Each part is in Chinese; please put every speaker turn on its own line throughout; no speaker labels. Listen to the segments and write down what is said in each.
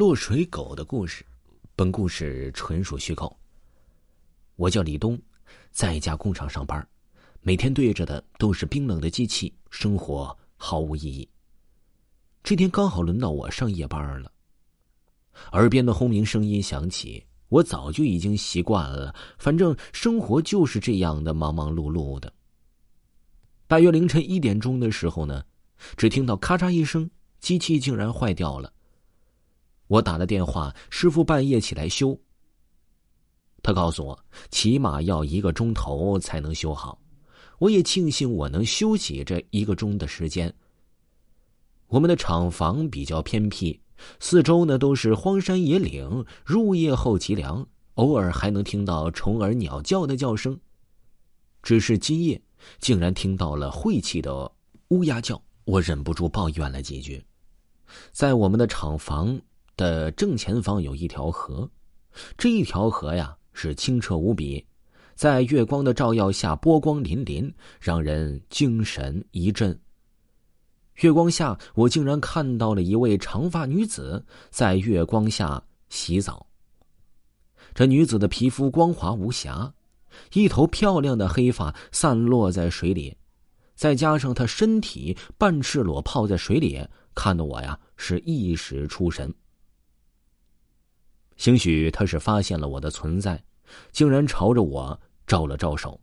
落水狗的故事，本故事纯属虚构。我叫李东，在一家工厂上班，每天对着的都是冰冷的机器，生活毫无意义。这天刚好轮到我上夜班了，耳边的轰鸣声音响起，我早就已经习惯了，反正生活就是这样的忙忙碌碌的。大约凌晨一点钟的时候呢，只听到咔嚓一声，机器竟然坏掉了。我打了电话，师傅半夜起来修。他告诉我，起码要一个钟头才能修好。我也庆幸我能休息这一个钟的时间。我们的厂房比较偏僻，四周呢都是荒山野岭，入夜后极凉，偶尔还能听到虫儿鸟叫的叫声。只是今夜竟然听到了晦气的乌鸦叫，我忍不住抱怨了几句。在我们的厂房。的正前方有一条河，这一条河呀是清澈无比，在月光的照耀下波光粼粼，让人精神一振。月光下，我竟然看到了一位长发女子在月光下洗澡。这女子的皮肤光滑无瑕，一头漂亮的黑发散落在水里，再加上她身体半赤裸泡在水里，看得我呀是一时出神。兴许他是发现了我的存在，竟然朝着我招了招手。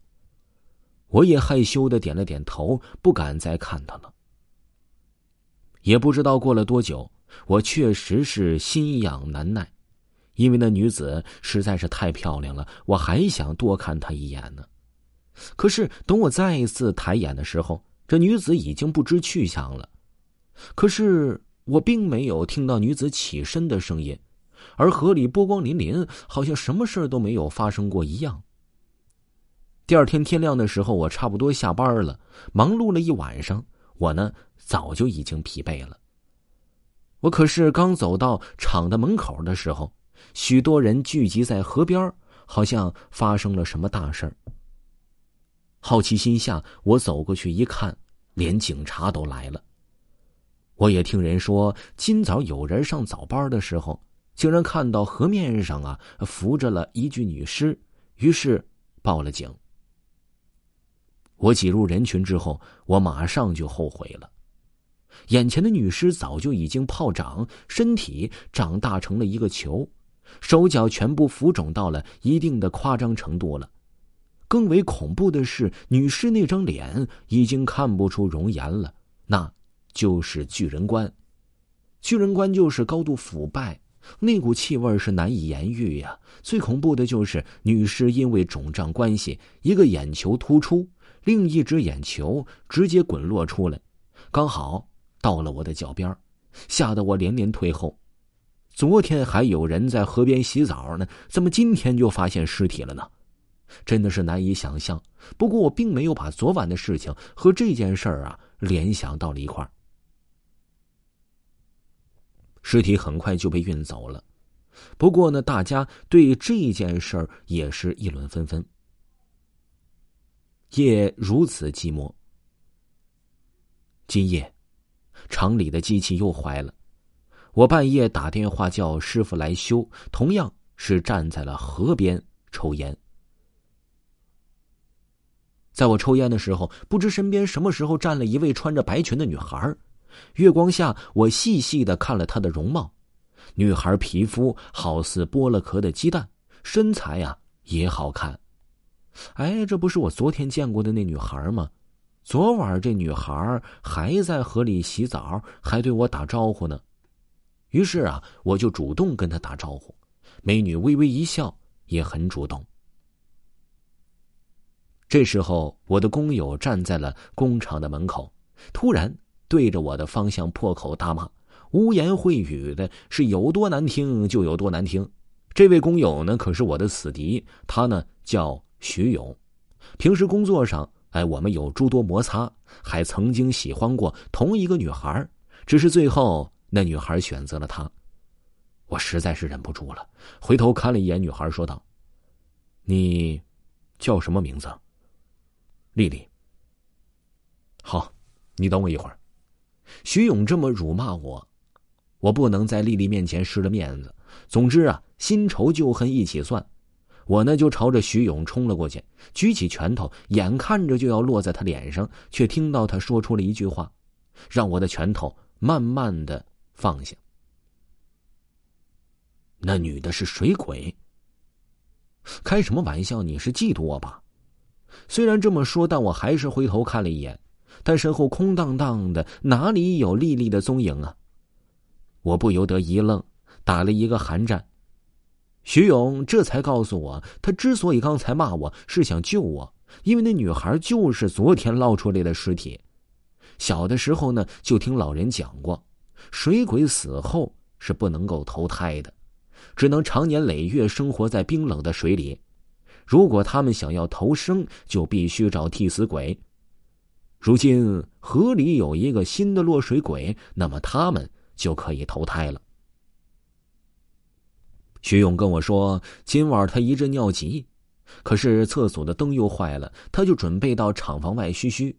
我也害羞的点了点头，不敢再看他了。也不知道过了多久，我确实是心痒难耐，因为那女子实在是太漂亮了，我还想多看她一眼呢。可是等我再一次抬眼的时候，这女子已经不知去向了。可是我并没有听到女子起身的声音。而河里波光粼粼，好像什么事都没有发生过一样。第二天天亮的时候，我差不多下班了，忙碌了一晚上，我呢早就已经疲惫了。我可是刚走到厂的门口的时候，许多人聚集在河边，好像发生了什么大事好奇心下，我走过去一看，连警察都来了。我也听人说，今早有人上早班的时候。竟然看到河面上啊浮着了一具女尸，于是报了警。我挤入人群之后，我马上就后悔了。眼前的女尸早就已经泡长，身体长大成了一个球，手脚全部浮肿到了一定的夸张程度了。更为恐怖的是，女尸那张脸已经看不出容颜了，那就是巨人观。巨人观就是高度腐败。那股气味是难以言喻呀！最恐怖的就是女尸因为肿胀关系，一个眼球突出，另一只眼球直接滚落出来，刚好到了我的脚边，吓得我连连退后。昨天还有人在河边洗澡呢，怎么今天就发现尸体了呢？真的是难以想象。不过我并没有把昨晚的事情和这件事儿啊联想到了一块儿。尸体很快就被运走了，不过呢，大家对这件事儿也是议论纷纷。夜如此寂寞，今夜厂里的机器又坏了，我半夜打电话叫师傅来修，同样是站在了河边抽烟。在我抽烟的时候，不知身边什么时候站了一位穿着白裙的女孩月光下，我细细的看了她的容貌。女孩皮肤好似剥了壳的鸡蛋，身材呀也好看。哎，这不是我昨天见过的那女孩吗？昨晚这女孩还在河里洗澡，还对我打招呼呢。于是啊，我就主动跟她打招呼。美女微微一笑，也很主动。这时候，我的工友站在了工厂的门口，突然。对着我的方向破口大骂，污言秽语的是有多难听就有多难听。这位工友呢，可是我的死敌，他呢叫徐勇。平时工作上，哎，我们有诸多摩擦，还曾经喜欢过同一个女孩，只是最后那女孩选择了他。我实在是忍不住了，回头看了一眼女孩，说道：“你叫什么名字？”丽丽。好，你等我一会儿。徐勇这么辱骂我，我不能在丽丽面前失了面子。总之啊，新仇旧恨一起算。我呢就朝着徐勇冲了过去，举起拳头，眼看着就要落在他脸上，却听到他说出了一句话，让我的拳头慢慢的放下。那女的是水鬼。开什么玩笑？你是嫉妒我吧？虽然这么说，但我还是回头看了一眼，他身后空荡荡的，哪里有丽丽的踪影啊？我不由得一愣，打了一个寒战。徐勇这才告诉我，他之所以刚才骂我是想救我，因为那女孩就是昨天捞出来的尸体。小的时候呢，就听老人讲过，水鬼死后是不能够投胎的。只能长年累月生活在冰冷的水里。如果他们想要投生，就必须找替死鬼。如今河里有一个新的落水鬼，那么他们就可以投胎了。徐勇跟我说，今晚他一阵尿急，可是厕所的灯又坏了，他就准备到厂房外嘘嘘。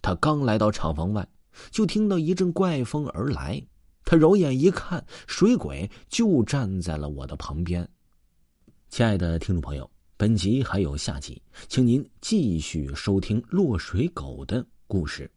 他刚来到厂房外，就听到一阵怪风而来。他揉眼一看，水鬼就站在了我的旁边。亲爱的听众朋友，本集还有下集，请您继续收听落水狗的故事。